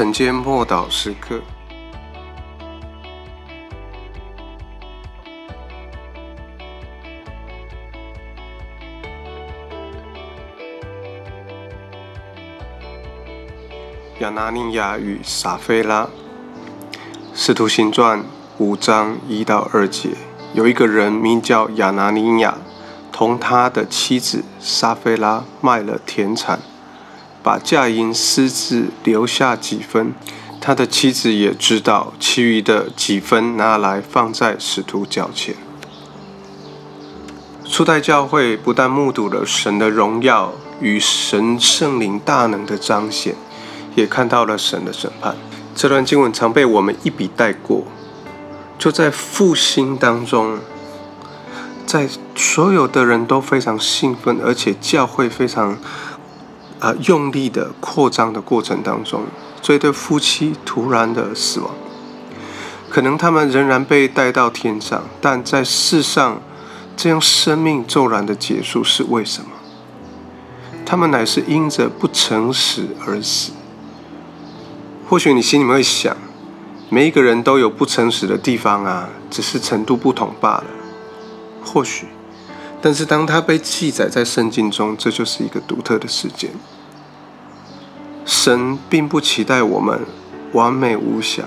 晨间默祷时刻，亚拿尼亚与撒菲拉，使徒行传五章一到二节，有一个人名叫亚拿尼亚，同他的妻子撒菲拉卖了田产。把嫁银私自留下几分，他的妻子也知道，其余的几分拿来放在使徒脚前。初代教会不但目睹了神的荣耀与神圣灵大能的彰显，也看到了神的审判。这段经文常被我们一笔带过，就在复兴当中，在所有的人都非常兴奋，而且教会非常。啊，用力的扩张的过程当中，这对夫妻突然的死亡，可能他们仍然被带到天上，但在世上，这样生命骤然的结束是为什么？他们乃是因着不诚实而死。或许你心里面会想，每一个人都有不诚实的地方啊，只是程度不同罢了。或许。但是，当它被记载在圣经中，这就是一个独特的事件。神并不期待我们完美无瑕，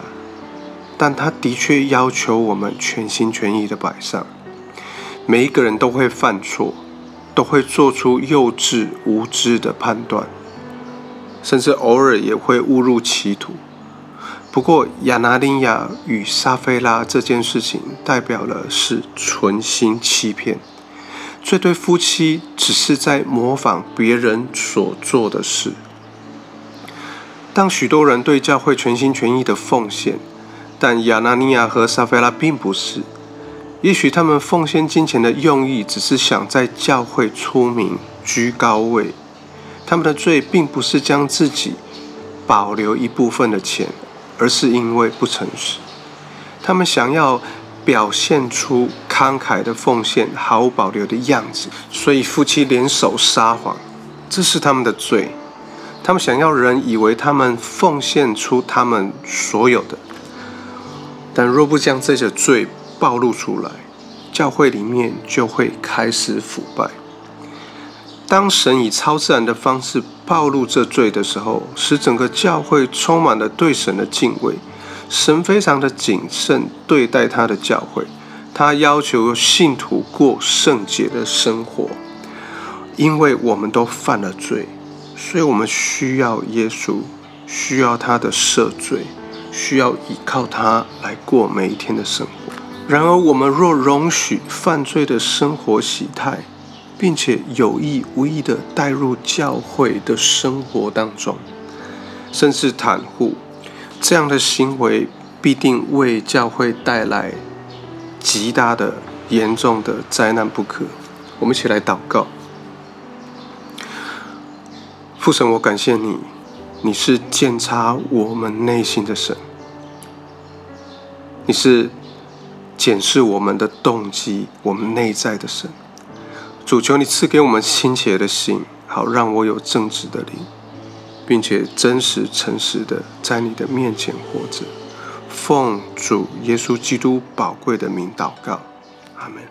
但他的确要求我们全心全意的摆上。每一个人都会犯错，都会做出幼稚无知的判断，甚至偶尔也会误入歧途。不过，亚拿尼亚与撒菲拉这件事情，代表了是存心欺骗。这对夫妻只是在模仿别人所做的事。当许多人对教会全心全意的奉献，但亚拿尼亚和撒菲拉并不是。也许他们奉献金钱的用意只是想在教会出名、居高位。他们的罪并不是将自己保留一部分的钱，而是因为不诚实。他们想要。表现出慷慨的奉献、毫无保留的样子，所以夫妻联手撒谎，这是他们的罪。他们想要人以为他们奉献出他们所有的，但若不将这些罪暴露出来，教会里面就会开始腐败。当神以超自然的方式暴露这罪的时候，使整个教会充满了对神的敬畏。神非常的谨慎对待他的教会，他要求信徒过圣洁的生活，因为我们都犯了罪，所以我们需要耶稣，需要他的赦罪，需要依靠他来过每一天的生活。然而，我们若容许犯罪的生活习态，并且有意无意的带入教会的生活当中，甚至袒护。这样的行为必定为教会带来极大的、严重的灾难不可。我们一起来祷告：父神，我感谢你，你是检查我们内心的神，你是检视我们的动机、我们内在的神。主求你赐给我们亲切的心，好让我有正直的灵。并且真实诚实的在你的面前活着，奉主耶稣基督宝贵的名祷告，阿门。